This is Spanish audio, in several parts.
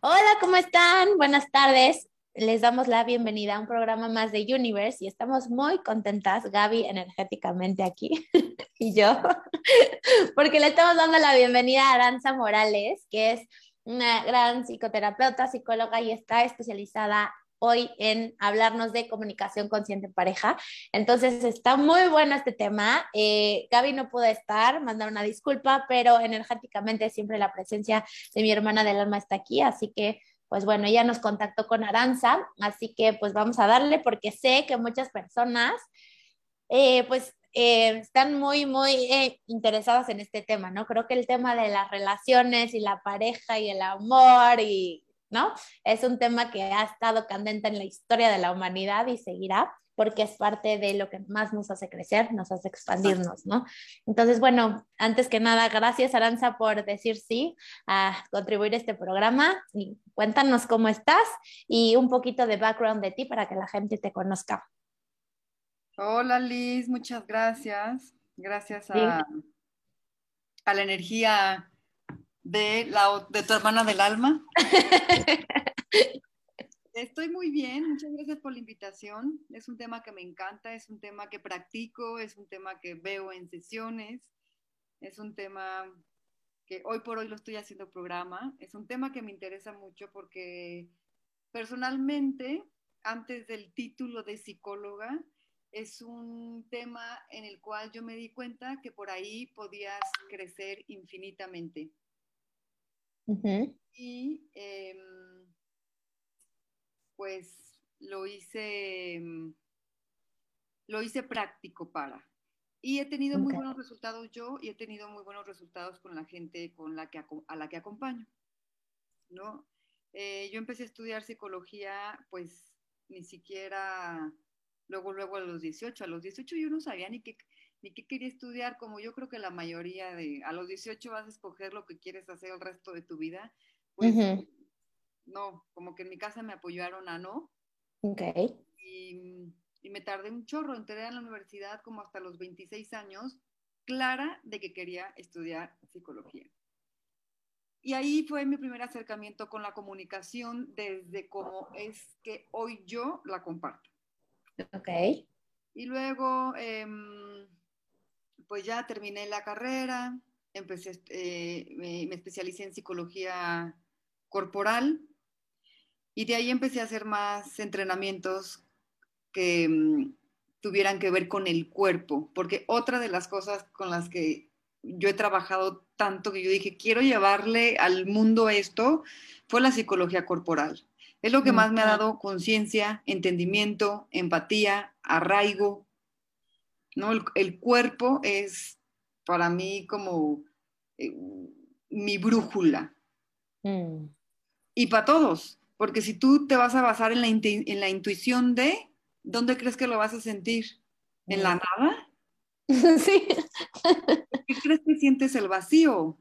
Hola, ¿cómo están? Buenas tardes. Les damos la bienvenida a un programa más de Universe y estamos muy contentas, Gaby energéticamente aquí y yo, porque le estamos dando la bienvenida a Aranza Morales, que es una gran psicoterapeuta, psicóloga y está especializada hoy en hablarnos de comunicación consciente en pareja. Entonces está muy bueno este tema. Eh, Gaby no pudo estar, mandar una disculpa, pero energéticamente siempre la presencia de mi hermana del alma está aquí, así que pues bueno, ella nos contactó con Aranza, así que pues vamos a darle porque sé que muchas personas eh, pues eh, están muy, muy interesadas en este tema, ¿no? Creo que el tema de las relaciones y la pareja y el amor y ¿no? Es un tema que ha estado candente en la historia de la humanidad y seguirá porque es parte de lo que más nos hace crecer, nos hace expandirnos, ¿no? Entonces, bueno, antes que nada, gracias Aranza por decir sí a contribuir a este programa y cuéntanos cómo estás y un poquito de background de ti para que la gente te conozca. Hola Liz, muchas gracias. Gracias a, a la energía de, la, de tu hermana del alma. Estoy muy bien, muchas gracias por la invitación. Es un tema que me encanta, es un tema que practico, es un tema que veo en sesiones, es un tema que hoy por hoy lo estoy haciendo programa, es un tema que me interesa mucho porque personalmente, antes del título de psicóloga, es un tema en el cual yo me di cuenta que por ahí podías crecer infinitamente. Y em, pues lo hice, em, lo hice práctico para. Y he tenido muy buenos resultados yo y he tenido muy buenos resultados con la gente con la que, a la que acompaño. ¿no? Eh, yo empecé a estudiar psicología, pues ni siquiera luego, luego a los 18. A los 18 yo no sabía ni qué, ni qué quería estudiar, como yo creo que la mayoría de, a los 18 vas a escoger lo que quieres hacer el resto de tu vida, pues no, como que en mi casa me apoyaron a no. Ok. Y, y, me tardé un chorro, entré a la universidad como hasta los 26 años, clara de que quería estudiar psicología. Y ahí fue mi primer acercamiento con la comunicación desde cómo es que hoy yo la comparto. Ok. Y luego, eh, pues ya terminé la carrera, empecé, eh, me, me, especialicé en psicología corporal y de ahí empecé a hacer más entrenamientos que um, tuvieran que ver con el cuerpo, porque otra de las cosas con las que yo he trabajado tanto que yo dije, quiero llevarle al mundo esto, fue la psicología corporal. Es lo que más me ha dado conciencia, entendimiento, empatía, arraigo, ¿no? El, el cuerpo es para mí como eh, mi brújula. Mm. Y para todos, porque si tú te vas a basar en la, en la, intuición de, ¿dónde crees que lo vas a sentir? ¿En la nada? Sí. ¿Por qué crees que sientes el vacío?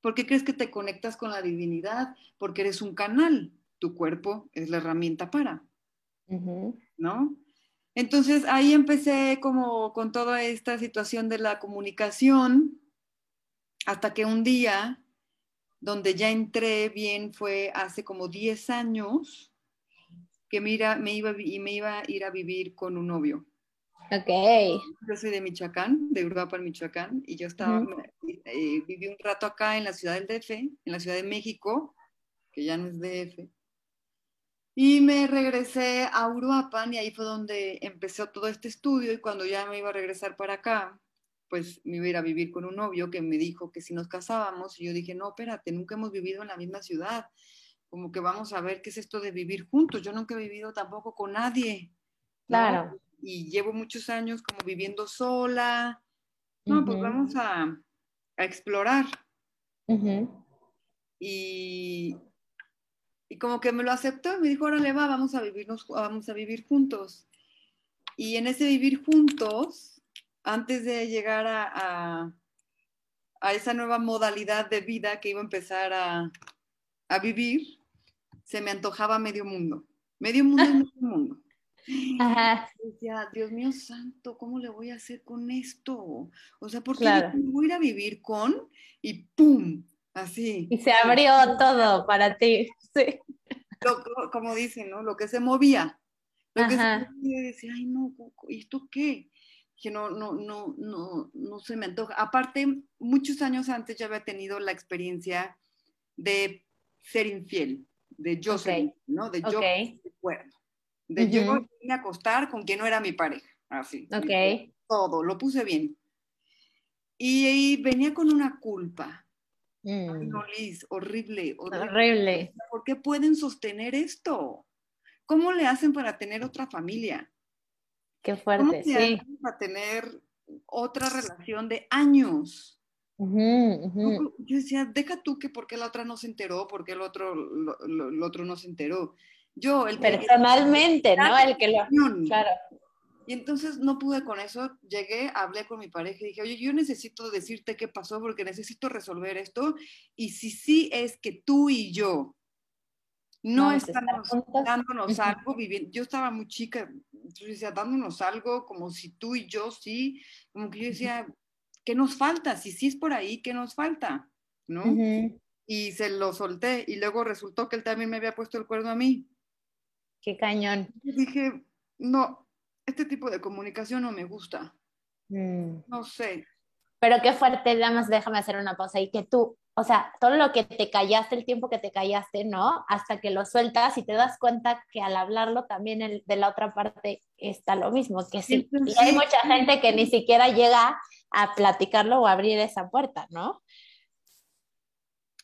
¿Por qué crees que te conectas con la divinidad? Porque eres un canal. Tu cuerpo es la herramienta para. Uh -huh. ¿No? Entonces ahí empecé como con toda esta situación de la comunicación, hasta que un día, donde ya entré bien, fue hace como 10 años, que mira, me, iba, me iba a ir a vivir con un novio. Ok. Yo soy de Michoacán, de Uruapan, Michoacán, y yo estaba, eh, viví un rato acá en la ciudad del DF, en la Ciudad de México, que ya no es DF. Y me regresé a Uruapan y ahí fue donde empezó todo este estudio y cuando ya me iba a regresar para acá, pues me iba a ir a vivir con un novio que me dijo que si nos casábamos y yo dije, no, espérate, nunca hemos vivido en la misma ciudad, como que vamos a ver qué es esto de vivir juntos, yo nunca he vivido tampoco con nadie. ¿no? Claro. Y llevo muchos años como viviendo sola. No, pues Ujú. vamos a, a explorar. Ujú. Y, y como que me lo aceptó y me dijo, órale, va, vamos a, vivirnos, vamos a vivir juntos. Y en ese vivir juntos, antes de llegar a, a, a esa nueva modalidad de vida que iba a empezar a, a vivir, se me antojaba medio mundo. Medio mundo es medio mundo. Ajá. Decía, Dios mío santo, ¿cómo le voy a hacer con esto? O sea, porque Claro. voy a ir a vivir con y ¡pum! Así. Y se abrió todo para ti. Sí. Lo- como dicen, ¿no? Lo que se movía. Lo que Ajá. se movía y decía, ay, no, ¿y esto qué? Que no, no, no, no, no se me antoja. Aparte, muchos años antes ya había tenido la experiencia de ser infiel, de yo ser Ok. infiel, ¿no? De yo Ok. recuerdo. De yo Ujú. irme a acostar con quien no era mi pareja. Así. Ok. Todo, lo puse bien. Y, y venía con una culpa. Ay, Mm. no, Liz, horrible, horrible. Horrible. ¿Por qué pueden sostener esto? ¿Cómo le hacen para tener otra familia? Qué ¿Cómo fuerte, le sí. hacen para tener otra relación de años? Yo decía, deja tú que por qué la otra no se enteró, por qué el otro, lo- lo- el otro no se enteró. Yo, el que- Personalmente, ¿no? El que lo. Claro. Y entonces no pude con eso, llegué, hablé con mi pareja y dije, oye, yo necesito decirte qué pasó porque necesito resolver esto. Y si sí es que tú y yo no estamos dándonos algo, viviendo, yo estaba muy chica, yo decía, dándonos algo como si tú y yo sí, como que yo decía, ¿qué nos falta? Si sí es por ahí, ¿qué nos falta? ¿No? Y se lo solté y luego resultó que él también me había puesto el cuerno a mí. Qué cañón. Y dije, no, este tipo de comunicación no me gusta. Mm. No sé. Pero qué fuerte, nada más déjame hacer una pausa y que tú, o sea, todo lo que te callaste, el tiempo que te callaste, ¿no? Hasta que lo sueltas y te das cuenta que al hablarlo también el, de la otra parte está lo mismo, que sí. Y hay Sí. mucha gente que ni siquiera llega a platicarlo o abrir esa puerta, ¿no?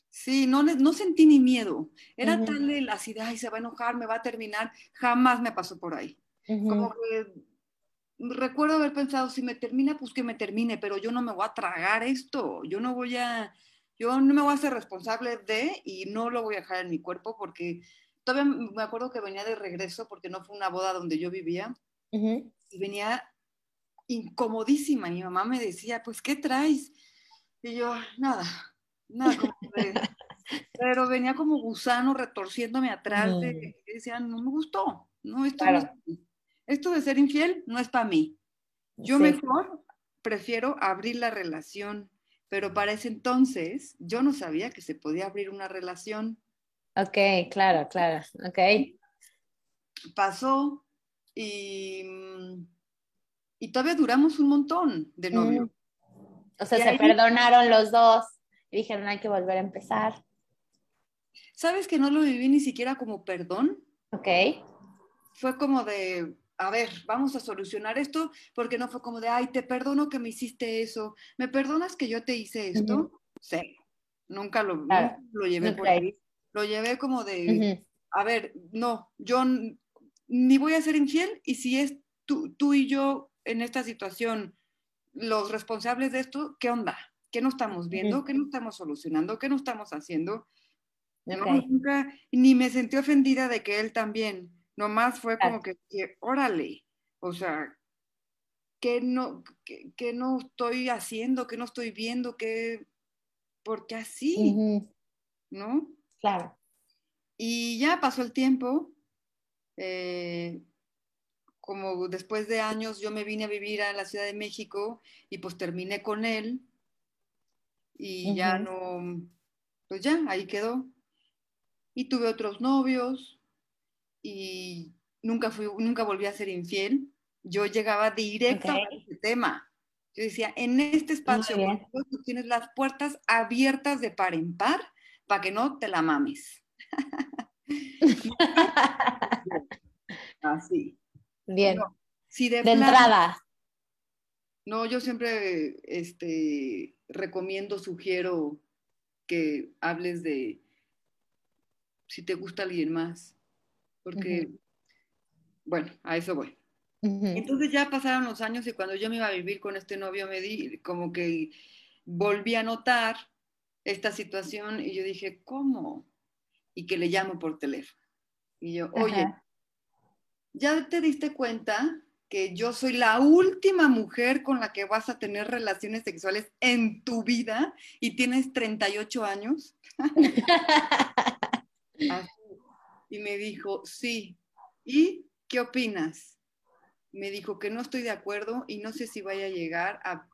Sí, no, no sentí ni miedo. Era Ujú. tal el así de, ay, se va a enojar, me va a terminar. Jamás me pasó por ahí. Como que recuerdo haber pensado, si me termina, pues que me termine, pero yo no me voy a tragar esto. Yo no voy a, yo no me voy a hacer responsable de y no lo voy a dejar en mi cuerpo porque todavía me acuerdo que venía de regreso porque no fue una boda donde yo vivía y venía incomodísima. Mi mamá me decía, pues, ¿qué traes? Y yo, nada, nada. como de- pero venía como gusano retorciéndome atrás. De, y decía, no me gustó. No, esto, no es. Esto de ser infiel no es para mí. Yo Sí. mejor prefiero abrir la relación. Pero para ese entonces yo no sabía que se podía abrir una relación. Ok, claro, claro, ok. Pasó y, y todavía duramos un montón de novio. Mm. O sea, Y se ahí- perdonaron los dos y dijeron hay que volver a empezar. ¿Sabes que no lo viví ni siquiera como perdón? Ok. Fue como de, a ver, vamos a solucionar esto, porque no fue como de, ay, te perdono que me hiciste eso, ¿me perdonas que yo te hice esto? Sí, nunca lo, Claro. nunca lo llevé por ahí. Lo llevé como de, Ujú. a ver, no, yo ni voy a ser infiel y si es tú, tú y yo en esta situación los responsables de esto, ¿qué onda? ¿Qué no estamos viendo? ¿Qué no estamos solucionando? ¿Qué no estamos haciendo? No, Ok. nunca, ni me sentí ofendida de que él también. Nomás fue como que, que, órale, o sea, ¿qué no, qué, qué no estoy haciendo? ¿Qué no estoy viendo? ¿Qué, ¿Por qué así? ¿No? Claro. Y ya pasó el tiempo. eh, como después de años yo me vine a vivir a la Ciudad de México y pues terminé con él y ya no, pues ya, ahí quedó. Y tuve otros novios y nunca fui, nunca volví a ser infiel. yo llegaba directo a ese tema. Yo decía, en este espacio bien. tú tienes las puertas abiertas de par en par para que no te la mames. Así. Bien, No, si de, de entrada. No, yo siempre este, recomiendo, sugiero que hables de si te gusta alguien más. Porque, bueno, a eso voy. Entonces ya pasaron los años y cuando yo me iba a vivir con este novio me di como que volví a notar esta situación y yo dije, ¿cómo? Y que le llamo por teléfono. Y yo, oye, Ajá. ¿ya te diste cuenta que yo soy la última mujer con la que vas a tener relaciones sexuales en tu vida y tienes 38 años? Así. Y me dijo, sí. ¿Y qué opinas? Me dijo que no estoy de acuerdo y no sé si vaya a llegar a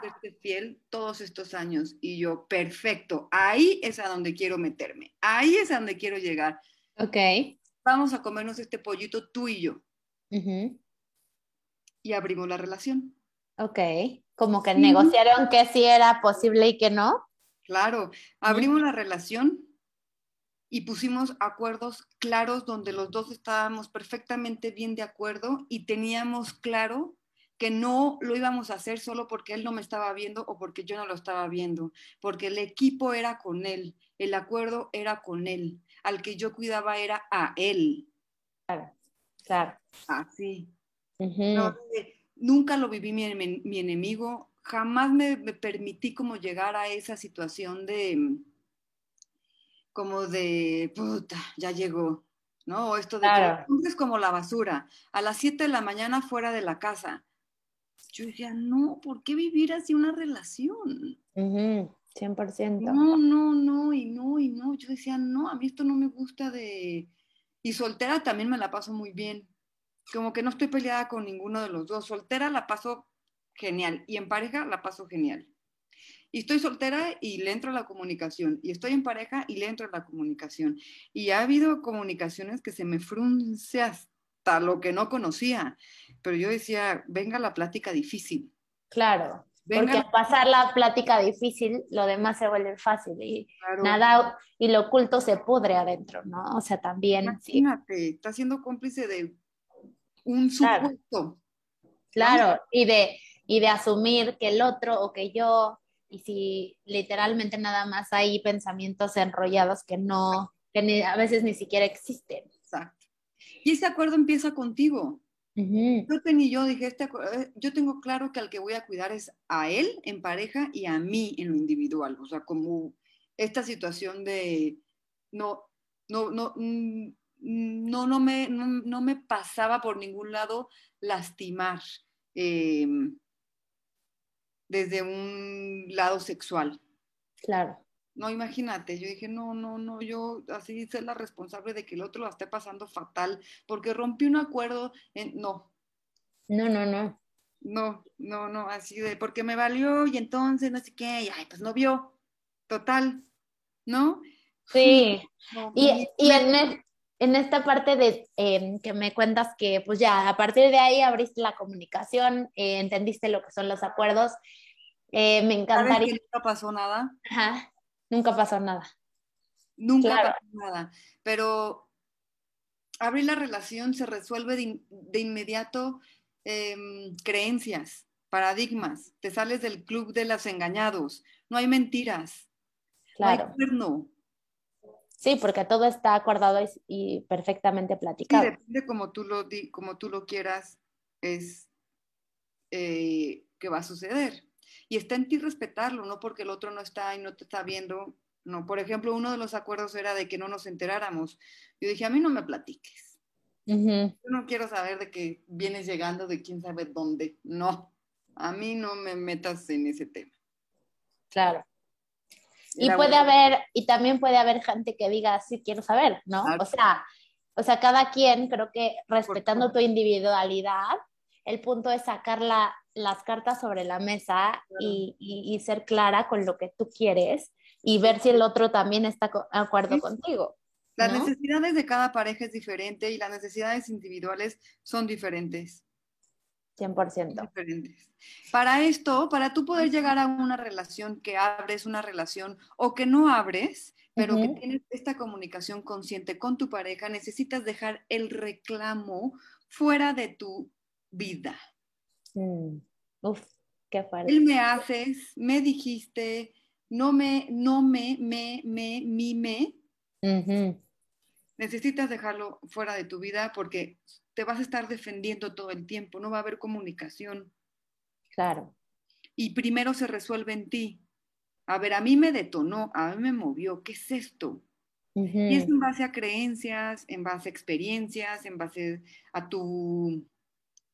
serte fiel todos estos años. Y yo, perfecto, ahí es a donde quiero meterme, ahí es a donde quiero llegar. Ok. Vamos a comernos este pollito tú y yo. Y abrimos la relación. Ok. Como que negociaron que sí era posible y que no. Claro, abrimos la relación y pusimos acuerdos claros donde los dos estábamos perfectamente bien de acuerdo y teníamos claro que no lo íbamos a hacer solo porque él no me estaba viendo o porque yo no lo estaba viendo, porque el equipo era con él, el acuerdo era con él, al que yo cuidaba era a él, Claro. así. Ujú. No, eh, nunca lo viví mi, mi enemigo, jamás me, me permití como llegar a esa situación de, como de, puta, ya llegó, ¿no? O esto de Claro. que es como la basura, a las 7 de la mañana fuera de la casa. Yo decía, no, ¿por qué vivir así una relación? Ujú. 100%. No, no, no, y no, y no. Yo decía, no, a mí esto no me gusta de... Y soltera también me la paso muy bien. Como que no estoy peleada con ninguno de los dos. Soltera la paso genial y en pareja la paso genial. Y estoy soltera y le entro a la comunicación. Y estoy en pareja y le entro a la comunicación. Y ha habido comunicaciones que se me frunce hasta lo que no conocía. Pero yo decía, venga la plática difícil. Claro. Venga Porque la- al pasar la plática difícil, lo demás se vuelve fácil y claro. nada, y lo oculto se pudre adentro, ¿no? O sea, también, sí, Imagínate, está siendo cómplice de un Claro. supuesto. claro, y de, y de asumir que el otro o que yo, y si literalmente nada más hay pensamientos enrollados que no, que ni- a veces ni siquiera existen. Exacto. Y ese acuerdo empieza contigo. Ujú. Yo tenía yo dije, este acu- eh, yo tengo claro que al que voy a cuidar es a él en pareja y a mí en lo individual. O sea, como esta situación de no, no, no, mm, no, no me, no, no me pasaba por ningún lado lastimar eh, desde un lado sexual. Claro, No, imagínate, yo dije, no, no, no, yo así ser la responsable de que el otro la esté pasando fatal, porque rompí un acuerdo, en- no, no, no, no. no, no, no, así de, porque me valió y entonces no sé qué, y ay, pues no vio, total, ¿no? Sí, No, Y, y en, en esta parte de em, que me cuentas que pues ya a partir de ahí abriste la comunicación, eh, entendiste lo que son los acuerdos, eh, me ¿sabes encantaría, que nunca pasó nada? Ajá, nunca pasó nada. Nunca Claro. pasó nada, pero abrir la relación se resuelve de, in- de inmediato em, creencias, paradigmas, te sales del club de los engañados, no hay mentiras, no hay Claro, cuerno. Sí, porque todo está acordado y, perfectamente Sí, platicado. depende como tú lo, di- como tú lo quieras, es eh, que va a suceder. Y está en ti respetarlo, no porque el otro no está y no te está viendo. No, por ejemplo, uno de los acuerdos era de que no nos enteráramos. Yo dije, a mí no me platiques. Ujú, Yo no quiero saber de que vienes llegando de quién sabe dónde. No, a mí no me metas en ese tema. claro. Y puede haber, y también puede haber gente que diga, sí, quiero saber, ¿no? Claro. O sea, o sea, cada quien, creo que respetando tu individualidad, el punto es sacar la- las cartas sobre la mesa y, y- y ser clara con lo que tú quieres y ver si el otro también está co- de acuerdo Sí. contigo. Las ¿no? necesidades de cada pareja es diferente y las necesidades individuales son diferentes. 100%. diferentes. Para esto, para tú poder llegar a una relación que abres, una relación o que no abres, pero que tienes esta comunicación consciente con tu pareja, necesitas dejar el reclamo fuera de tu vida. Mm. Uf, qué fuerte. Él me haces, me dijiste, no me, no me, me, me, mi, me. Necesitas dejarlo fuera de tu vida porque te vas a estar defendiendo todo el tiempo, no va a haber comunicación. Claro. y primero se resuelve en ti. A ver, a mí me detonó, a mí me movió, ¿qué es esto? Y es en base a creencias, en base a experiencias, en base a tu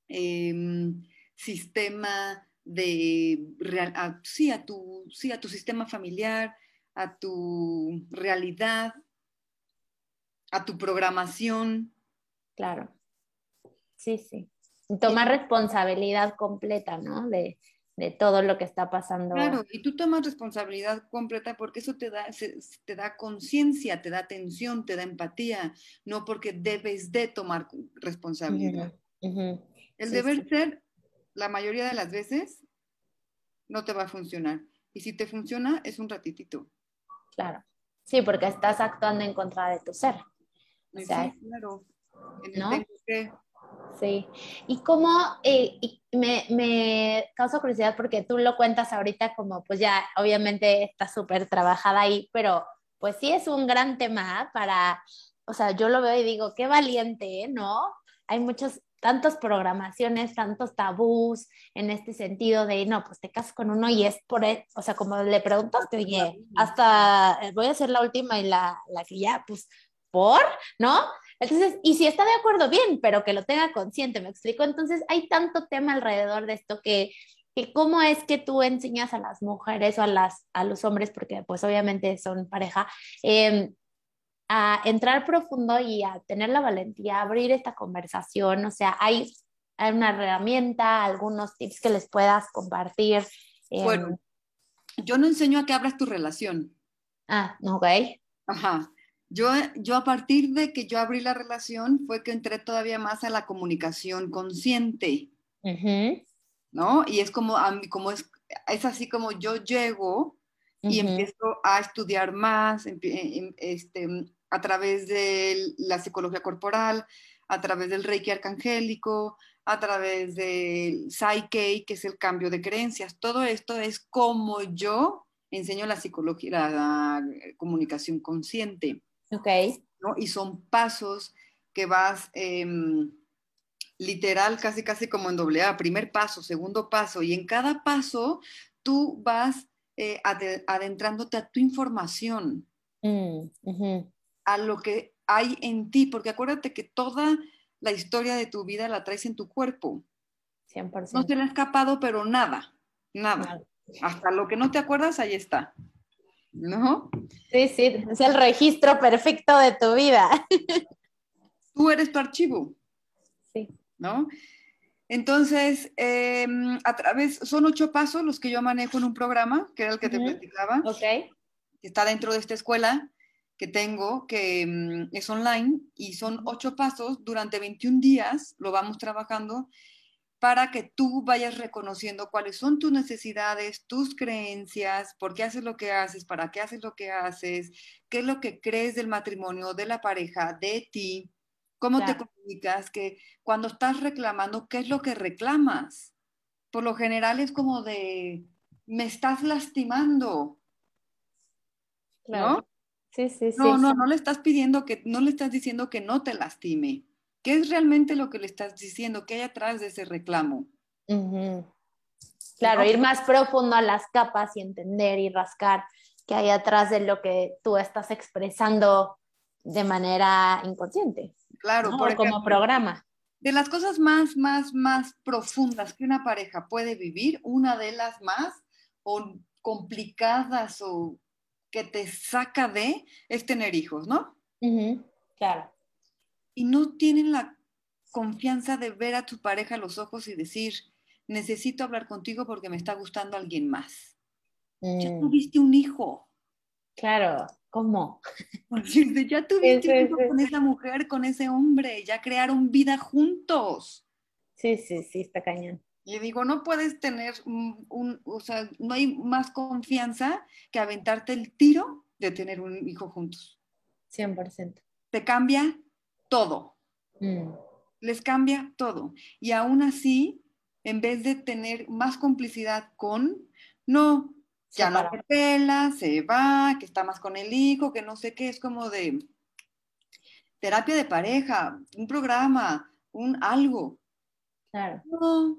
em, sistema de, real- a- sí, a tu, sí, a tu sistema familiar, a tu realidad, a tu programación. Claro. Sí, sí. Tomar responsabilidad completa, ¿no? De, de todo lo que está pasando. Claro, y tú tomas responsabilidad completa porque eso te da, se- te da conciencia, te da atención, te da empatía, no porque debes de tomar responsabilidad. El Sí, deber sí. ser, la mayoría de las veces, no te va a funcionar. Y si te funciona, es un ratitito. Claro. Sí, porque estás actuando en contra de tu ser. O Sí, sea, claro. En ¿no? que- Sí. Y cómo eh, y me, me causa curiosidad porque tú lo cuentas ahorita como pues ya obviamente está súper trabajada ahí, pero pues sí es un gran tema para, o sea, yo lo veo y digo, qué valiente, ¿no? Hay muchos, tantas programaciones, tantos tabús en este sentido de, no, pues te casas con uno y es por, él, o sea, como le preguntaste, oye, hasta eh, voy a ser la última y la, la que ya, pues, ¿por? ¿No? Entonces, y si está de acuerdo, bien, pero que lo tenga consciente, ¿me explico? Entonces, hay tanto tema alrededor de esto que, que cómo es que tú enseñas a las mujeres o a, las, a los hombres, porque pues obviamente son pareja, eh, a entrar profundo y a tener la valentía, a abrir esta conversación, o sea, hay, hay una herramienta, algunos tips que les puedas compartir. eh, Bueno, yo no enseño a que abras tu relación. Ah, ok. Ajá. Yo, yo a partir de que yo abrí la relación fue que entré todavía más a la comunicación consciente, ¿no? Y es como, a mí- como es, es así como yo llego y empiezo a estudiar más em- este, a través de la psicología corporal, a través del Reiki arcangélico, a través del Psyche, que es el cambio de creencias. Todo esto es como yo enseño la psicología, la, la comunicación consciente. Ok. ¿no? Y son pasos que vas em, literal, casi casi como en doble A, primer paso, segundo paso, y en cada paso tú vas eh, ade- adentrándote a tu información, Mm, a lo que hay en ti, porque acuérdate que toda la historia de tu vida la traes en tu cuerpo. 100%. No te la ha escapado, pero nada, nada. Nada. Hasta lo que no te acuerdas, ahí está. ¿No? Sí, sí, es el registro perfecto de tu vida. Tú eres tu archivo. Sí. ¿no? Entonces, eh, a través, son ocho pasos los que yo manejo en un programa, que era el que te platicaba, Ok. que está dentro de esta escuela que tengo, que mm, es online, y son ocho pasos durante 21 días, lo vamos trabajando, para que tú vayas reconociendo cuáles son tus necesidades, tus creencias, por qué haces lo que haces, para qué haces lo que haces, qué es lo que crees del matrimonio, de la pareja, de ti, cómo te Claro. comunicas, que cuando estás reclamando, ¿qué es lo que reclamas? Por lo general es como de, me estás lastimando, ¿no? Sí, sí, sí. No, no, sí. no le estás pidiendo que, no le estás diciendo que no te lastime. ¿Qué es realmente lo que le estás diciendo? ¿Qué hay atrás de ese reclamo? Claro, ir más profundo a las capas y entender y rascar qué hay atrás de lo que tú estás expresando de manera inconsciente, Claro, ¿no? por como programa. de las cosas más, más, más profundas que una pareja puede vivir, una de las más o complicadas o que te saca de es tener hijos, ¿no? Claro. Y no tienen la confianza de ver a tu pareja a los ojos y decir, necesito hablar contigo porque me está gustando alguien más. Ya Mm, tuviste un hijo. Claro, ¿cómo? Decirte, Ya tuviste un hijo con esa mujer, con ese hombre, ya crearon vida juntos. Sí, sí, sí, está cañón. Y digo, no puedes tener un, un- o sea, no hay más confianza que aventarte el tiro de tener un hijo juntos. 100%. Te cambia todo, Mm, les cambia todo. Y aún así, en vez de tener más complicidad con, no, ya no te pela, se va, que está más con el hijo, que no sé qué, es como de terapia de pareja, un programa, un algo. Claro. No,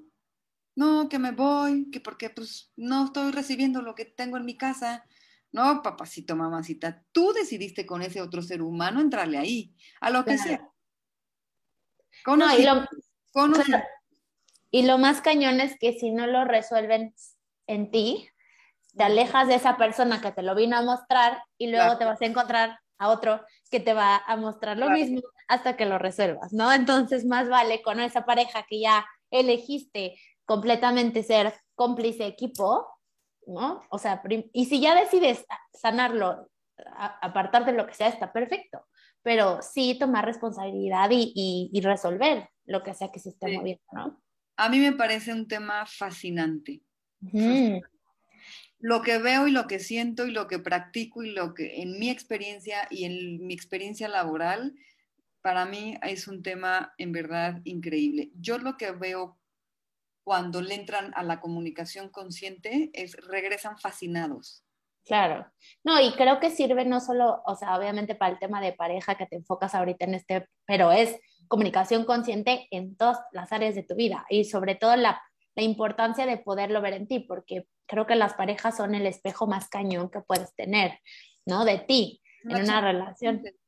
no, que me voy, que porque pues no estoy recibiendo lo que tengo en mi casa. No, papacito, mamacita, tú decidiste con ese otro ser humano entrarle ahí, a lo que Claro. sea. No, Conocí- y lo, conocí-. Y lo más cañón es que si no lo resuelven en ti, te alejas de esa persona que te lo vino a mostrar y luego Claro. te vas a encontrar a otro que te va a mostrar lo Claro. mismo hasta que lo resuelvas, ¿no? Entonces, más vale con esa pareja que ya elegiste completamente ser cómplice equipo, ¿no? O sea, y si ya decides sanarlo, a- apartarte de lo que sea, está perfecto, pero sí tomar responsabilidad y, y- y resolver lo que sea que se esté Sí. moviendo, ¿no? a mí me parece un tema fascinante. Lo que veo y lo que siento y lo que practico y lo que en mi experiencia y en mi experiencia laboral, para mí es un tema en verdad increíble. Yo lo que veo cuando le entran a la comunicación consciente es regresan fascinados. Claro. No, y creo que sirve no solo, o sea, obviamente para el tema de pareja que te enfocas ahorita en este, pero es comunicación consciente en todas las áreas de tu vida y sobre todo la, la importancia de poderlo ver en ti, porque creo que las parejas son el espejo más cañón que puedes tener, ¿no? De ti, en una relación. consciente.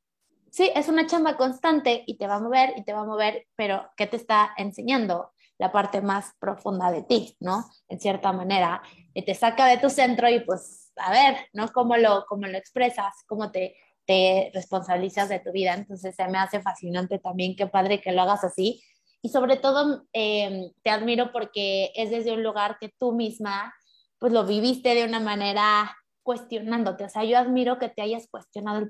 Sí, es una chamba constante y te va a mover y te va a mover, pero ¿qué te está enseñando? La parte más profunda de ti, ¿no? En cierta manera, te saca de tu centro y pues, a ver, ¿no? ¿Cómo lo, cómo lo expresas? ¿Cómo te, responsabilizas de tu vida? Entonces se me hace fascinante también, qué padre que lo hagas así. Y sobre todo, eh, te admiro porque es desde un lugar que tú misma, pues lo viviste de una manera cuestionándote. O sea, yo admiro que te hayas cuestionado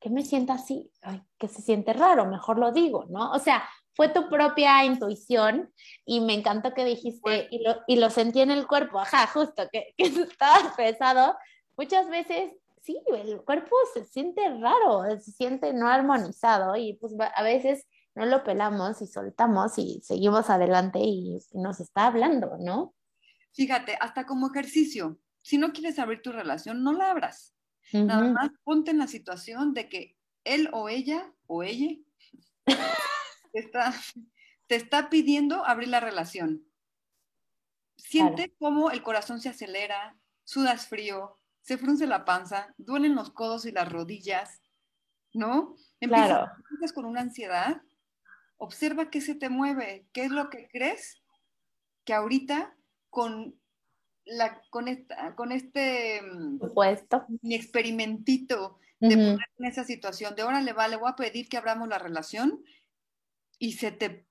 que me sienta así, Ay, que se siente raro, mejor lo digo, ¿no? O sea, fue tu propia intuición y me encantó que dijiste, y lo, y lo sentí en el cuerpo, ajá, justo, que, que estaba pesado. Muchas veces, sí, el cuerpo se siente raro, se siente no armonizado y pues a veces no lo pelamos y soltamos y seguimos adelante y, nos está hablando, ¿no? Fíjate, hasta como ejercicio, si no quieres abrir tu relación, no la abras. Nada Ujú. más ponte en la situación de que él o ella o ella te está, te está pidiendo abrir la relación. Siente cómo el corazón se acelera, sudas frío, se frunce la panza, duelen los codos y las rodillas, ¿no? Empiezas, Claro. empiezas con una ansiedad. Observa qué se te mueve, qué es lo que crees que ahorita con, la, con, esta, con este mm, Supuesto. mi experimentito de Ujú. poner en esa situación de órale, vale, voy a pedir que abramos la relación y se te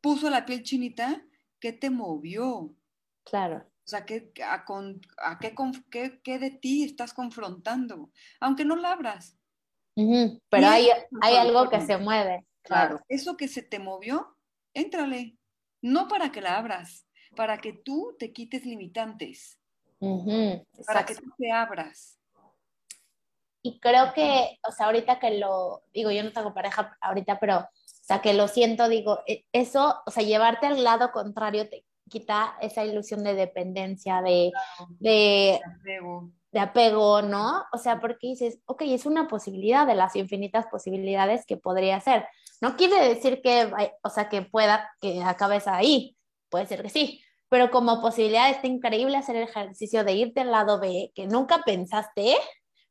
puso la piel chinita, ¿qué te movió? Claro. O sea, ¿qué, a, con- a qué, qué- qué de ti estás confrontando? Aunque no la abras. Ujú, Pero hay, hay algo que se mueve. Claro, eso que se te movió, éntrale. No para que la abras, para que tú te quites limitantes, Ujú, para que tú te abras. Y creo que, o sea, ahorita que lo digo, yo no tengo pareja ahorita, pero, sea, que lo siento, digo, e- eso, o sea, llevarte al lado contrario te quita esa ilusión de dependencia, de, de, Apego. de apego, ¿no? O sea, porque dices, ok, es una posibilidad de las infinitas posibilidades que podría ser. No quiere decir que, o sea, que pueda, que acabes ahí, puede ser que sí, pero como posibilidad está increíble hacer el ejercicio de irte al lado B, que nunca pensaste,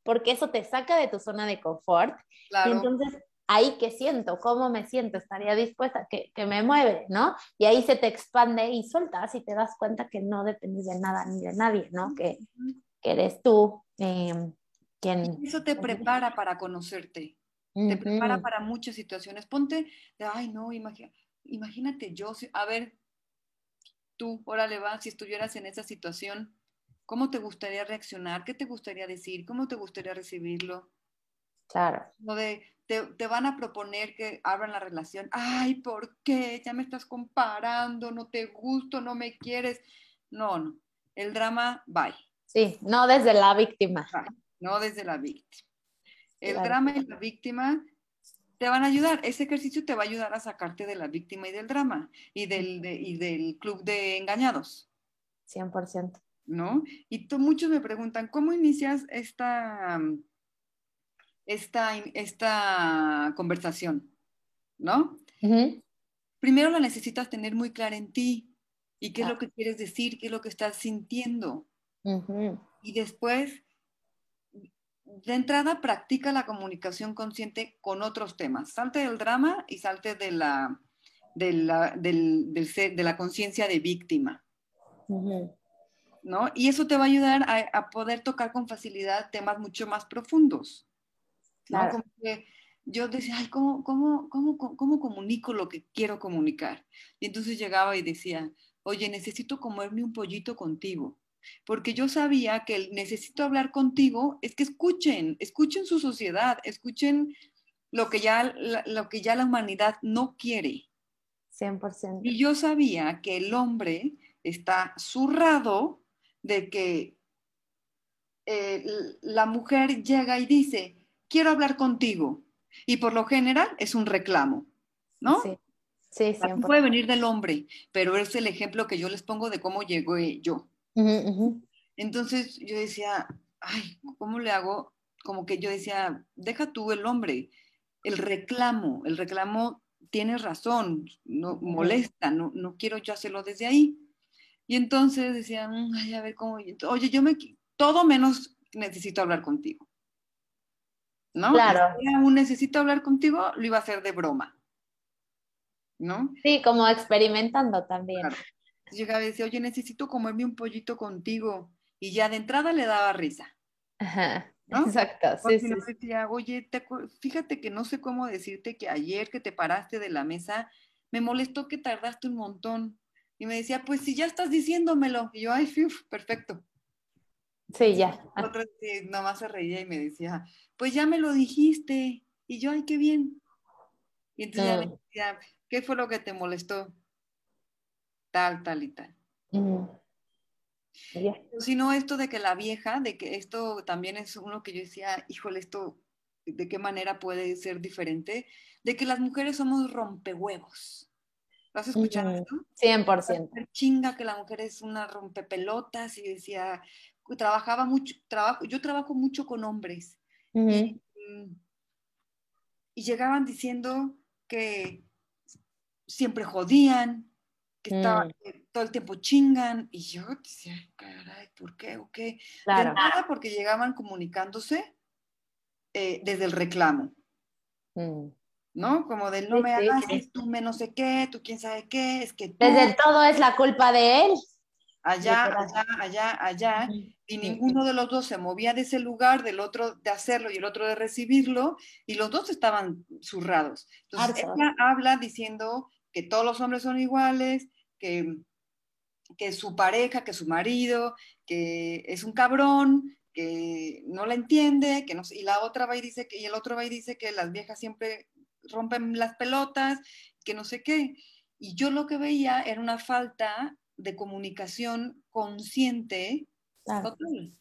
porque eso te saca de tu zona de confort. Y Claro. entonces, ahí que siento, cómo me siento, estaría dispuesta, que, que me mueve, ¿no? Y ahí se te expande y sueltas y te das cuenta que no dependes de nada ni de nadie, ¿no? Que, que eres tú eh, quien... Eso te prepara para conocerte, te prepara para muchas situaciones. Ponte, de, ay, no, imagi- imagínate yo, si- a ver, tú, órale, va, si estuvieras en esa situación, ¿cómo te gustaría reaccionar? ¿Qué te gustaría decir? ¿Cómo te gustaría recibirlo? Claro. Lo de, te, te van a proponer que abran la relación. Ay, ¿por qué? Ya me estás comparando, no te gusto, no me quieres. No, no. El drama, bye. Sí, no desde la víctima. No desde la víctima. El Claro. drama y la víctima te van a ayudar. Ese ejercicio te va a ayudar a sacarte de la víctima y del drama y del, de- y del club de engañados, 100%. ¿no? Y tú- muchos me preguntan, ¿cómo inicias esta, esta, esta conversación? ¿No? Primero la necesitas tener muy clara en ti y qué es lo que quieres decir, qué es lo que estás sintiendo. Y después, de entrada, practica la comunicación consciente con otros temas. Salte del drama y salte de la, de la, del- del ser- de la conciencia de víctima. ¿no? Y eso te va a ayudar a, a poder tocar con facilidad temas mucho más profundos, ¿no? Claro. Como que yo decía, ay, ¿cómo, cómo, cómo, cómo- comunico lo que quiero comunicar? Y entonces llegaba y decía, oye, necesito comerme un pollito contigo. Porque yo sabía que el necesito hablar contigo es que escuchen, escuchen su sociedad, escuchen lo que ya la, lo que ya la humanidad no quiere. 100%. Y yo sabía que el hombre está zurrado de que eh, la mujer llega y dice, quiero hablar contigo. Y por lo general es un reclamo, ¿no? Sí, sí, 100%. puede venir del hombre, pero es el ejemplo que yo les pongo de cómo llegué yo. Entonces yo decía, ay, ¿cómo le hago? Como que yo decía, deja tú el hombre, el reclamo, el reclamo tiene razón, no molesta, no, no quiero yo hacerlo desde ahí. Y entonces decía, "Mm, ay, a ver cómo, oye, yo me, todo menos necesito hablar contigo. ¿No? Claro. Si era un necesito hablar contigo, lo iba a hacer de broma. ¿No? Sí, como experimentando también. Claro. Llegaba y decía, oye, necesito comerme un pollito contigo. Y ya de entrada le daba risa. Ajá. ¿no? Exacto, sí, sí. decía, oye, te fíjate que no sé cómo decirte que ayer que te paraste de la mesa, me molestó que tardaste un montón. Y me decía, pues si ya estás diciéndomelo. Y yo, ay, fiu, perfecto. Sí, ya. Otro sí, nomás se reía y me decía, pues ya me lo dijiste. Y yo, ay, qué bien. Y entonces ya me Mm. decía, ¿qué fue lo que te molestó? Tal, tal y tal. Ujú. Ya. Sino esto de que la vieja, de que esto también es uno que yo decía, híjole, esto, ¿de qué manera puede ser diferente? De que las mujeres somos rompehuevos. ¿Lo has escuchado esto? 100%. Mujer Chinga que la mujer es una rompepelotas y decía, trabajaba mucho, trabajo, yo trabajo mucho con hombres. Y, y llegaban diciendo que siempre jodían, que, estaba- Mm. que todo el tiempo chingan, y yo decía, "Ay, caray, ¿por qué o qué? De porque llegaban comunicándose eh, desde el reclamo, Mm. ¿no? Como del no Sí, me sí, hagas, sí. tú me no sé qué, tú quién sabe qué, es que tú, Desde todo es la culpa de él. Allá, allá, allá, allá, y ninguno de los dos se movía de ese lugar, del otro de hacerlo y el otro de recibirlo, y los dos estaban zurrados. Entonces, ella habla diciendo que todos los hombres son iguales, que, que su pareja, que su marido, que es un cabrón, que no la entiende, que no, y la otra va y dice que, y el otro va y dice que las viejas siempre rompen las pelotas, que no sé qué. Y yo lo que veía era una falta de comunicación consciente Claro. total.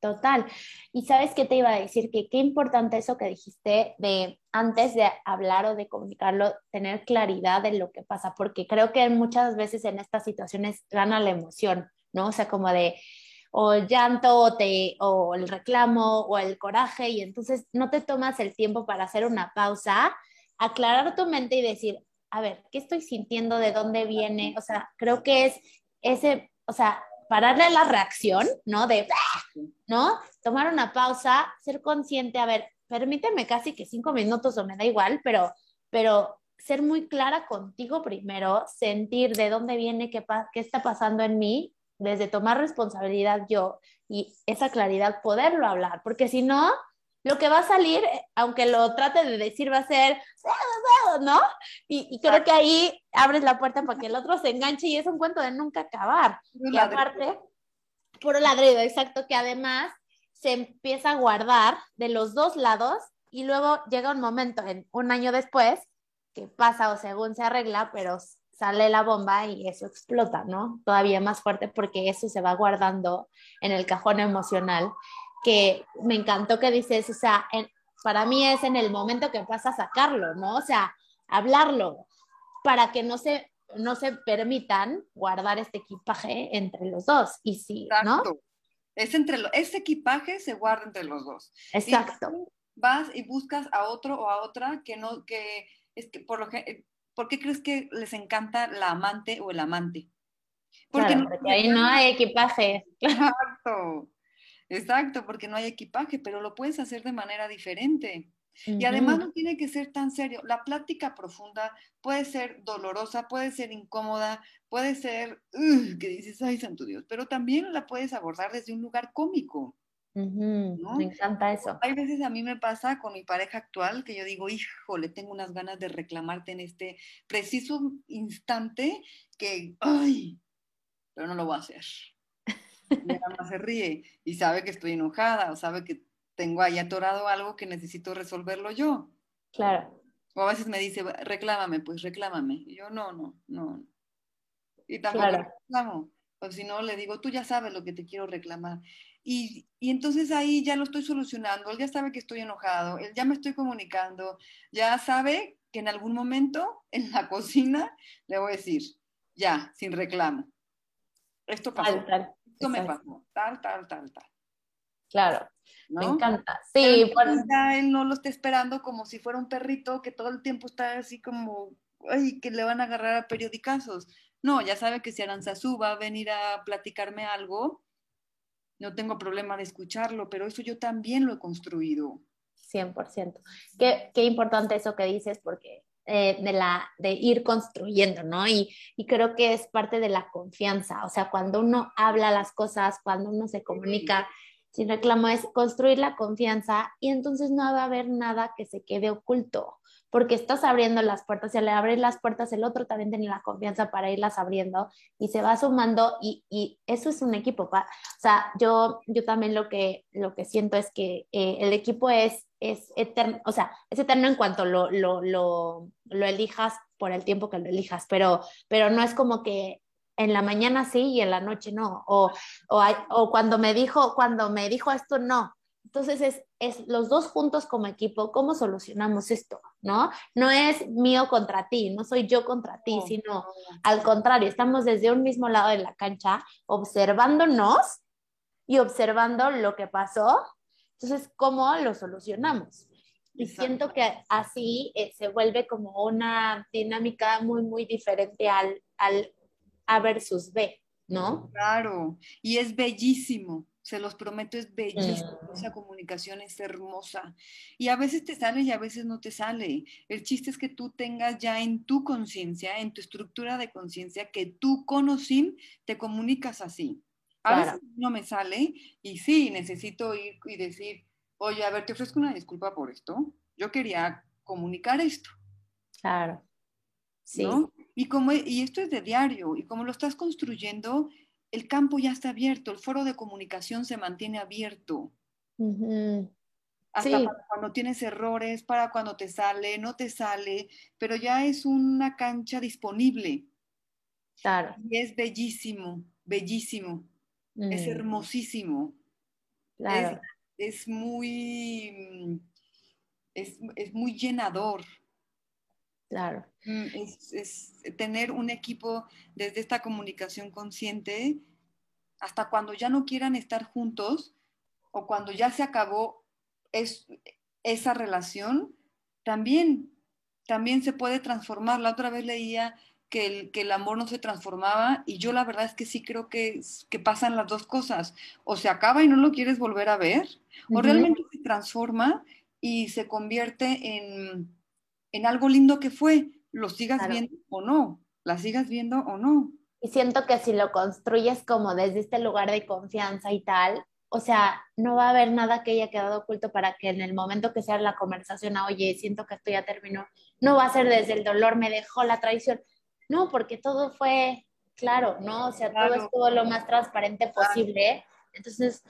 Total. Y sabes qué te iba a decir, que qué importante eso que dijiste de antes de hablar o de comunicarlo, tener claridad de lo que pasa, porque creo que muchas veces en estas situaciones gana la emoción, ¿no? O sea, como de o el llanto o, te, o el reclamo o el coraje y entonces no te tomas el tiempo para hacer una pausa, aclarar tu mente y decir, a ver, ¿qué estoy sintiendo? ¿De dónde viene? O sea, creo que es ese, o sea, pararle la reacción, ¿no? De, ¿no? Tomar una pausa, ser consciente, a ver, permíteme casi que cinco minutos o me da igual, pero, pero ser muy clara contigo primero, sentir de dónde viene, qué, qué está pasando en mí, desde tomar responsabilidad yo y esa claridad poderlo hablar, porque si no, lo que va a salir, aunque lo trate de decir, va a ser, ¿no? Y, y creo que ahí abres la puerta para que el otro se enganche y es un cuento de nunca acabar. Y aparte, puro ladrido, exacto, que además se empieza a guardar de los dos lados y luego llega un momento, en un año después, que pasa o según se arregla, pero sale la bomba y eso explota, ¿no? Todavía más fuerte porque eso se va guardando en el cajón emocional, que me encantó que dices, o sea, para mí es en el momento que pasa a sacarlo, ¿no? O sea, hablarlo, para que no se, no se permitan guardar este equipaje entre los dos. Y sí, ¿no? Es entre ese equipaje se guarda entre los dos. Exacto. vas y buscas a otro o a otra que no, que es que por lo que, ¿por qué crees que les encanta la amante o el amante? Porque, porque ahí no hay equipaje. Exacto, exacto, porque no hay equipaje, pero lo puedes hacer de manera diferente. Y además no tiene que ser tan serio. La plática profunda puede ser dolorosa, puede ser incómoda, puede ser que dices, ay, santo Dios, pero también la puedes abordar desde un lugar cómico. Me encanta eso. Hay veces a mí me pasa con mi pareja actual que yo digo, híjole, tengo unas ganas de reclamarte en este preciso instante que, ay, pero no lo voy a hacer. Y nada más se ríe y sabe que estoy enojada o sabe que tengo ahí atorado algo que necesito resolverlo yo. Claro. O a veces me dice, reclámame, pues reclámame. Y yo, no, no, no. Y tampoco reclamo. O si no, le digo, tú ya sabes lo que te quiero reclamar. Y, y, entonces ahí ya lo estoy solucionando. Él ya sabe que estoy enojado, él ya me estoy comunicando, ya sabe que en algún momento en la cocina le voy a decir, ya, sin reclamo. Esto pasó. Esto me pasó. Tal, tal, tal, tal. Claro. Me encanta. Sí, él no lo está esperando como si fuera un perrito que todo el tiempo está así como, ay, que le van a agarrar a periodicazos. No, ya sabe que si Aranzazú va a venir a platicarme algo, no tengo problema de escucharlo, pero eso yo también lo he construido. 100%. Qué, qué importante eso que dices, porque eh, de, la, de ir construyendo, ¿no? Y, y, creo que es parte de la confianza, o sea, cuando uno habla las cosas, cuando uno se comunica sin reclamo es construir la confianza y entonces no va a haber nada que se quede oculto, porque estás abriendo las puertas y al abrir las puertas el otro también tiene la confianza para irlas abriendo y se va sumando y, y eso es un equipo. o sea, yo, yo también lo que, lo que siento es que eh, el equipo es, es eterno, o sea, es eterno en cuanto lo, lo, lo, lo elijas por el tiempo que lo elijas, pero, pero no es como que en la mañana sí y en la noche no, o, o, o cuando me dijo, cuando me dijo esto no. Entonces es, es los dos juntos como equipo, ¿cómo solucionamos esto? ¿No? No es mío contra ti, no soy yo contra ti, sino al contrario, estamos desde un mismo lado de la cancha observándonos y observando lo que pasó. Entonces, ¿cómo lo solucionamos? Y siento que así eh, se vuelve como una dinámica muy, muy diferente al, al a versus B, ¿no? Claro, y es bellísimo, se los prometo, es bellísimo, mm. esa comunicación es hermosa. Y a veces te sale y a veces no te sale. El chiste es que tú tengas ya en tu conciencia, en tu estructura de conciencia, que tú con o sin te comunicas así. A veces no me sale y sí, necesito ir y decir, oye, a ver, te ofrezco una disculpa por esto. Yo quería comunicar esto. Claro. Sí. Y, como, y esto es de diario, y como lo estás construyendo, el campo ya está abierto, el foro de comunicación se mantiene abierto. Hasta cuando tienes errores, para cuando te sale, no te sale, pero ya es una cancha disponible. Claro. Y es bellísimo, bellísimo. Es mm. hermosísimo. Claro. Es, muy, es, es muy llenador. Claro. Mm, es, tener un equipo desde esta comunicación consciente hasta cuando ya no quieran estar juntos o cuando ya se acabó es, esa relación, también, también se puede transformar. La otra vez leía que el, que el amor no se transformaba y yo la verdad es que sí creo que, que pasan las dos cosas. O se acaba y no lo quieres volver a ver, o realmente se transforma y se convierte en en algo lindo que fue, lo sigas viendo o no, la sigas viendo o no. Y siento que si lo construyes como desde este lugar de confianza y tal, o sea, no va a haber nada que haya quedado oculto para que en el momento que sea la conversación, ah, oye, siento que esto ya terminó, no va a ser desde el dolor, me dejó la traición, no, porque todo fue claro, ¿no? O sea, todo estuvo lo más transparente posible. Entonces,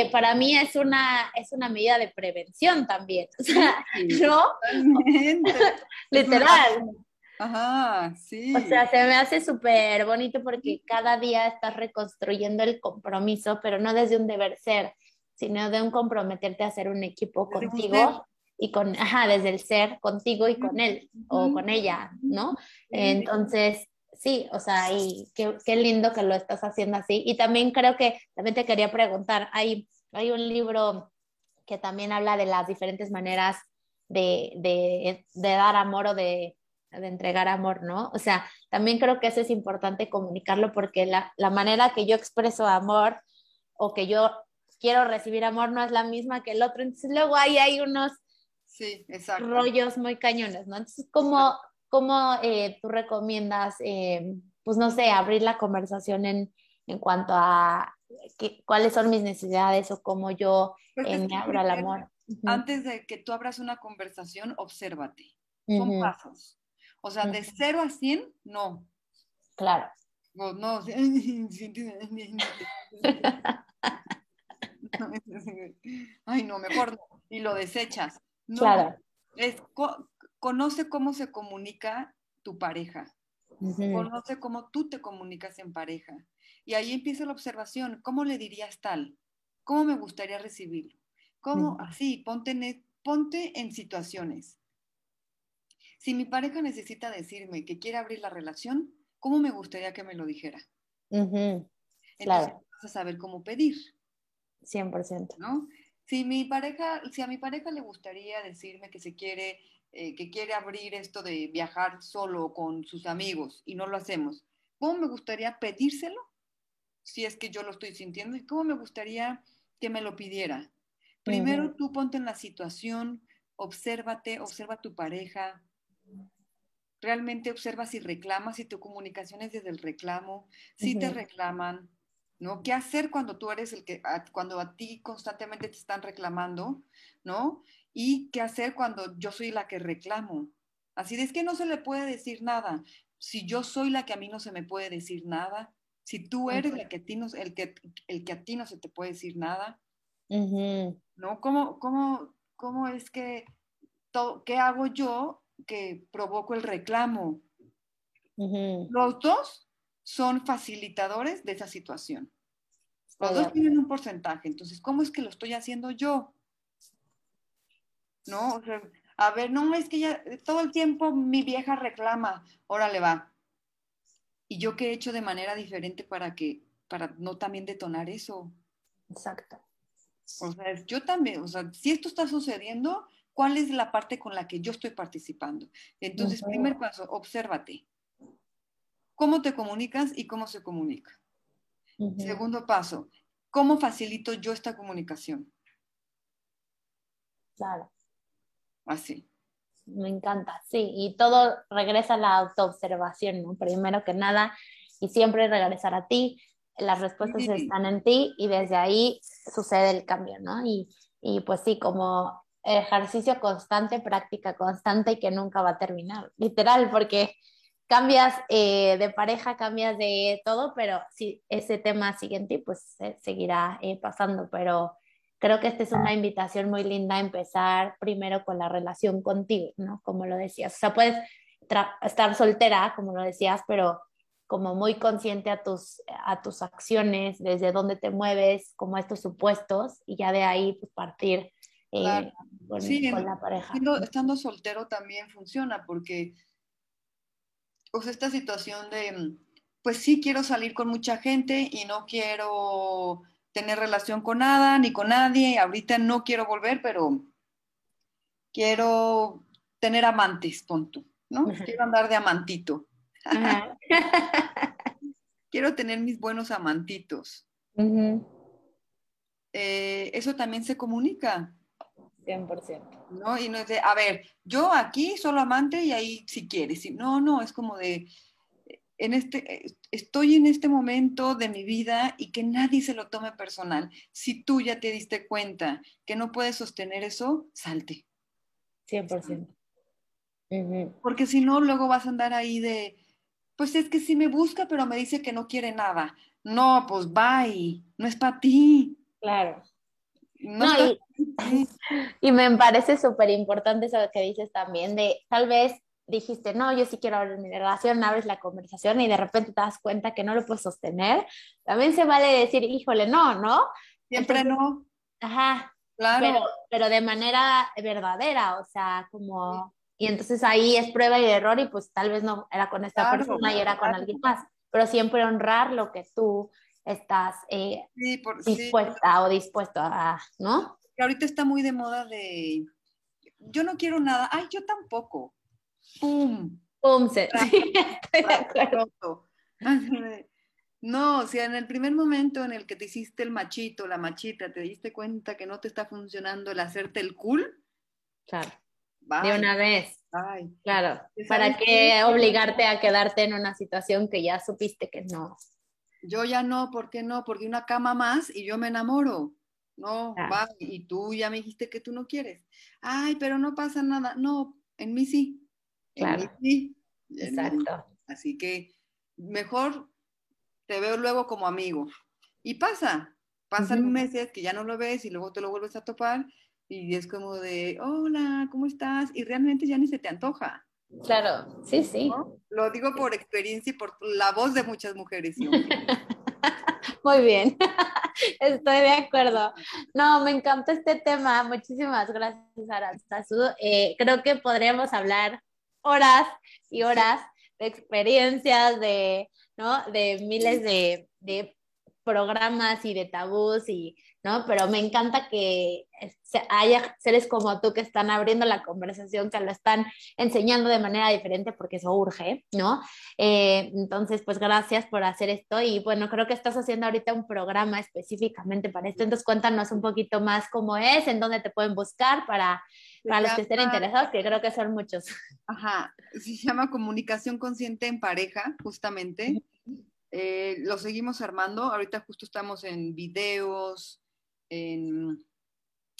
eh, para mí es una, es una medida de prevención también. O sea, ¿no? Literal. Ajá, sí. O sea, se me hace súper bonito porque cada día estás reconstruyendo el compromiso, pero no desde un deber ser, sino de un comprometerte a hacer un equipo Desde contigo y con, ajá, desde el ser contigo y con él o con ella, ¿no? Entonces, sí, o sea, y qué, qué lindo que lo estás haciendo así. Y también creo que, también te quería preguntar, hay, hay un libro que también habla de las diferentes maneras de, de, de dar amor o de, de entregar amor, ¿no? O sea, también creo que eso es importante comunicarlo porque la, la manera que yo expreso amor o que yo quiero recibir amor no es la misma que el otro. Entonces luego ahí hay unos Sí, exacto. rollos muy cañones, ¿no? Entonces, ¿cómo, cómo eh, tú recomiendas, eh, pues no sé, abrir la conversación en, en cuanto a qué- cuáles son mis necesidades o cómo yo Porque eh, me que abro al amor? Antes de que tú abras una conversación, obsérvate. Son pasos. O sea, de Ujú. 0 a 100, no. Claro, No, no. Ay, no, mejor no. Y lo desechas. No, claro. es conoce cómo se comunica tu pareja. Conoce cómo tú te comunicas en pareja. Y ahí empieza la observación. ¿Cómo le dirías tal? ¿Cómo me gustaría recibirlo? ¿Cómo? Así, ponte en, e- ponte en situaciones. Si mi pareja necesita decirme que quiere abrir la relación, ¿cómo me gustaría que me lo dijera? Entonces Claro. vas a saber cómo pedir, 100%. ¿no? Si mi pareja, si a mi pareja le gustaría decirme que se quiere, eh, que quiere abrir esto de viajar solo con sus amigos y no lo hacemos, ¿cómo me gustaría pedírselo? Si es que yo lo estoy sintiendo y cómo me gustaría que me lo pidiera. Primero tú ponte en la situación, obsérvate, observa a tu pareja. Realmente observa si reclamas, si tu comunicación es desde el reclamo, si te reclaman, ¿no? ¿Qué hacer cuando tú eres el que, a- cuando a ti constantemente te están reclamando, ¿no? Y qué hacer cuando yo soy la que reclamo. Así de es que no se le puede decir nada. Si yo soy la que a mí no se me puede decir nada, si tú eres la que a ti no, el, que, el que a ti no se te puede decir nada, ¿no? ¿Cómo, cómo, cómo es que, todo, qué hago yo que provoco el reclamo? Los dos son facilitadores de esa situación. Los dos tienen un porcentaje. Entonces, ¿cómo es que lo estoy haciendo yo? ¿No? O sea, a ver, no, es que ya todo el tiempo mi vieja reclama, órale va. ¿Y yo qué he hecho de manera diferente para que, para no también detonar eso? Exacto. O sea, yo también, o sea, si esto está sucediendo, ¿cuál es la parte con la que yo estoy participando? Entonces, primer paso, obsérvate. ¿Cómo te comunicas y cómo se comunica? Segundo paso, ¿cómo facilito yo esta comunicación? Claro. Así. Me encanta, sí, y todo regresa a la autoobservación, ¿no? Primero que nada, y siempre regresar a ti, las respuestas Sí. están en ti y desde ahí sucede el cambio, ¿no? Y, y pues sí, como ejercicio constante, práctica constante y que nunca va a terminar, literal, porque cambias eh, de pareja, cambias de todo, pero si ese tema sigue en ti, pues se- seguirá eh, pasando, pero creo que esta es una invitación muy linda a empezar primero con la relación contigo, ¿no? Como lo decías. O sea, puedes estar soltera, como lo decías, pero como muy consciente a tus, a tus acciones, desde dónde te mueves, como estos supuestos, y ya de ahí pues, partir eh, Claro. con, Sí, con la pareja. Siendo- estando soltero también funciona porque, sea, esta situación de, pues sí quiero salir con mucha gente y no quiero tener relación con nada ni con nadie, ahorita no quiero volver, pero quiero tener amantes, pon tú, ¿no? Quiero andar de amantito, quiero tener mis buenos amantitos. Eh, eso también se comunica. 100%. ¿no? Y no es de, a ver, yo aquí solo amante y ahí si quieres. No, no, es como de, en este, eh, estoy en este momento de mi vida y que nadie se lo tome personal. Si tú ya te diste cuenta que no puedes sostener eso, salte. 100%. Ujú, Porque si no, luego vas a andar ahí de, pues es que sí me busca, pero me dice que no quiere nada. No, pues bye, no es para ti. Claro. no, y, y me parece súper importante eso que dices también, de tal vez dijiste, no, yo sí quiero abrir mi relación, abres la conversación y de repente te das cuenta que no lo puedes sostener. También se vale decir, híjole, no, ¿no? siempre Entonces- no, Ajá, claro. pero, pero de manera verdadera, o sea, como, y entonces ahí es prueba y error y pues tal vez no era con esta Claro, persona y era con claro. alguien más, pero siempre honrar lo que tú estás eh, Sí, por, sí. dispuesta o dispuesto a, ¿no? que ahorita está muy de moda de yo no quiero nada, ay, yo tampoco. ¡Pum! Pum, se- sí, estoy de acuerdo. No, o sea, en el primer momento en el que te hiciste el machito, la machita, te diste cuenta que no te está funcionando el hacerte el cool, Claro, bye, de una vez, bye. claro. ¿Y ¿Para qué qué? obligarte a quedarte en una situación que ya supiste que no? Yo ya no, ¿por qué no? Porque una cama más y yo me enamoro. No, Claro. va, y tú ya me dijiste que tú no quieres. Ay, pero no pasa nada. No, en mí sí. En Claro. mí mí. Exacto. Así que mejor te veo luego como amigo. Y pasa, pasan Ujú. meses que ya no lo ves y luego te lo vuelves a topar y es como de, hola, ¿cómo estás? Y realmente ya ni se te antoja. Claro, sí, sí. ¿no? Lo digo por experiencia y por la voz de muchas mujeres. y. Muy bien, estoy de acuerdo. No, me encanta este tema. Muchísimas gracias, Aranzazu. Eh, creo que podríamos hablar horas y horas de experiencias, de, ¿no? de miles de, de programas y de tabús y ¿no? Pero me encanta que haya seres como tú que están abriendo la conversación, que lo están enseñando de manera diferente porque eso urge, ¿no? Eh, entonces, pues gracias por hacer esto y bueno, creo que estás haciendo ahorita un programa específicamente para esto, entonces cuéntanos un poquito más cómo es, en dónde te pueden buscar para, para los que estén interesados, que creo que son muchos. Ajá, se llama comunicación consciente en pareja, justamente. Eh, lo seguimos armando. Ahorita justo estamos en videos, en,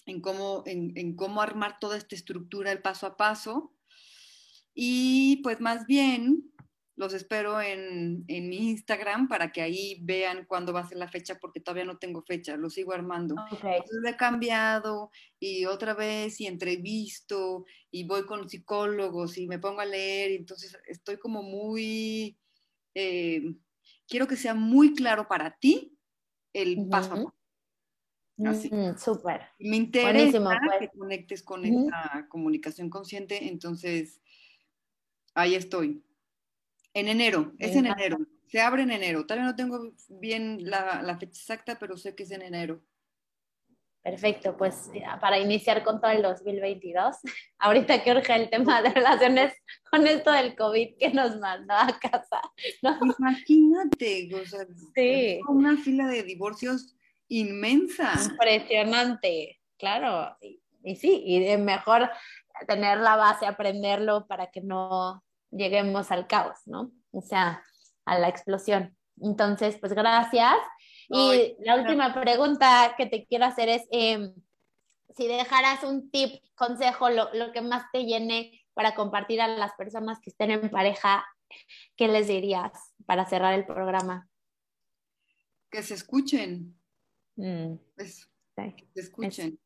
en cómo, en, en cómo armar toda esta estructura, el paso a paso. Y pues más bien los espero en, en mi Instagram para que ahí vean cuándo va a ser la fecha, porque todavía no tengo fecha, lo sigo armando. Ok, Entonces lo he cambiado y otra vez y entrevisto y voy con psicólogos y me pongo a leer y entonces estoy como muy, eh, quiero que sea muy claro para ti el paso a paso. Así. Mm, Súper. Me interesa pues. que conectes con Ujú. esta comunicación consciente, entonces ahí estoy. En enero, es en enero, se abre en enero. Todavía no tengo bien la, la fecha exacta, pero sé que es en enero. Perfecto, pues para iniciar con todo el 2022, ahorita que urge el tema de relaciones con esto del COVID que nos mandó a casa, ¿no? Imagínate, o sea, Sí. una fila de divorcios inmensa. Impresionante, claro. Y, y sí, y mejor tener la base, aprenderlo para que no lleguemos al caos, ¿no? O sea, a la explosión. Entonces, pues gracias. Y la última pregunta que te quiero hacer es, eh, si dejaras un tip, consejo, lo, lo que más te llene para compartir a las personas que estén en pareja, ¿qué les dirías para cerrar el programa? Que se escuchen, Mm, eso, sí, que se escuchen.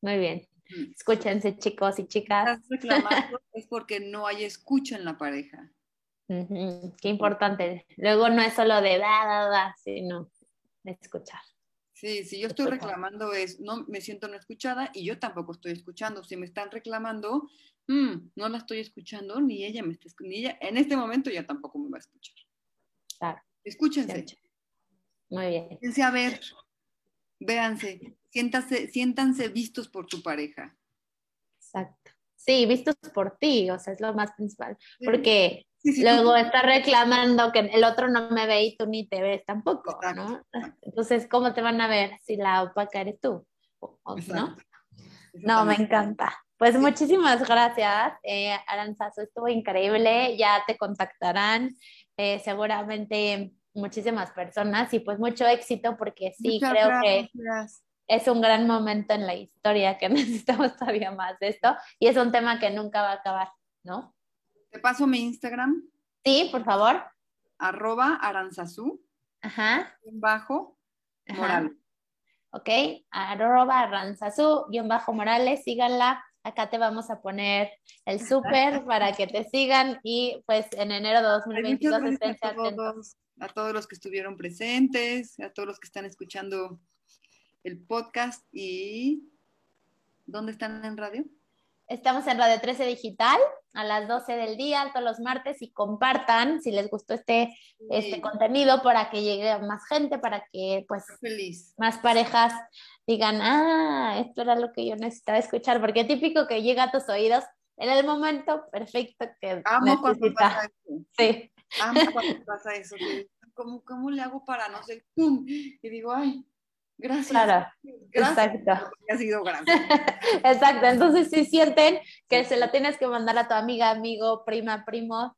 muy bien. Mm. Escúchense, chicos y chicas. Es porque no hay escucha en la pareja. Qué importante. Luego no es solo de da, da, da, sino de escuchar. Sí, si yo estoy reclamando es, no me siento no escuchada y yo tampoco estoy escuchando. Si me están reclamando, mm, no la estoy escuchando, ni ella me está ni ella, en este momento ya tampoco me va a escuchar. Claro. Escúchense, Muy bien. Siéntense a ver, véanse, siéntanse, siéntanse vistos por tu pareja. Exacto. Sí, vistos por ti, o sea, es lo más principal. Porque Sí, sí, tú- luego estás reclamando que el otro no me ve y tú ni te ves tampoco, ¿no? Exacto. Entonces, ¿cómo te van a ver si la opaca eres tú? O- ¿No? No, me encanta. Pues muchísimas gracias, eh, Aranzazu, estuvo increíble, ya te contactarán eh, seguramente muchísimas personas y pues mucho éxito porque sí, Muchas creo que es un gran momento en la historia que necesitamos todavía más de esto y es un tema que nunca va a acabar, ¿no? Te paso mi Instagram, Sí, por favor. arroba aranzazú, Ajá. bajo, ajá. moral. ¿ok? Arroba Aranzazú, guion bajo Morales, síganla. Acá te vamos a poner el súper para que te sigan y pues en enero de 2022 Muchas estén atentos. A todos los que estuvieron presentes, a todos los que están escuchando el podcast y ¿dónde están en radio? Estamos en Radio 13 Digital a las 12 del día, todos los martes, y compartan si les gustó este, este contenido para que llegue a más gente, para que pues Feliz. más parejas digan, ah, esto era lo que yo necesitaba escuchar, porque típico que llega a tus oídos en el momento perfecto que Amo necesita. Sí, Amo cuando pasa eso. que, ¿Cómo, ¿Cómo le hago para no sé? ¡Pum! Y digo, ay, gracias. claro, gracias. exacto. Ha sido gracias. Exacto, entonces si sienten que se la tienes que mandar a tu amiga, amigo, prima, primo,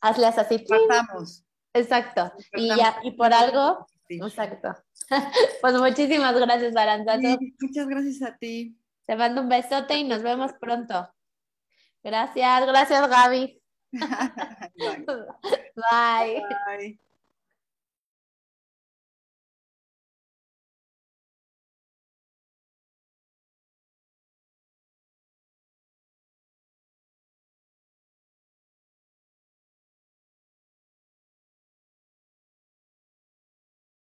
hazles así. Pasamos. Exacto. Y ya, y por algo, Sí. exacto. Pues muchísimas gracias, Aranzazo. Sí, muchas gracias a ti. Te mando un besote y nos vemos pronto. Gracias, gracias, Gaby. Bye. Bye.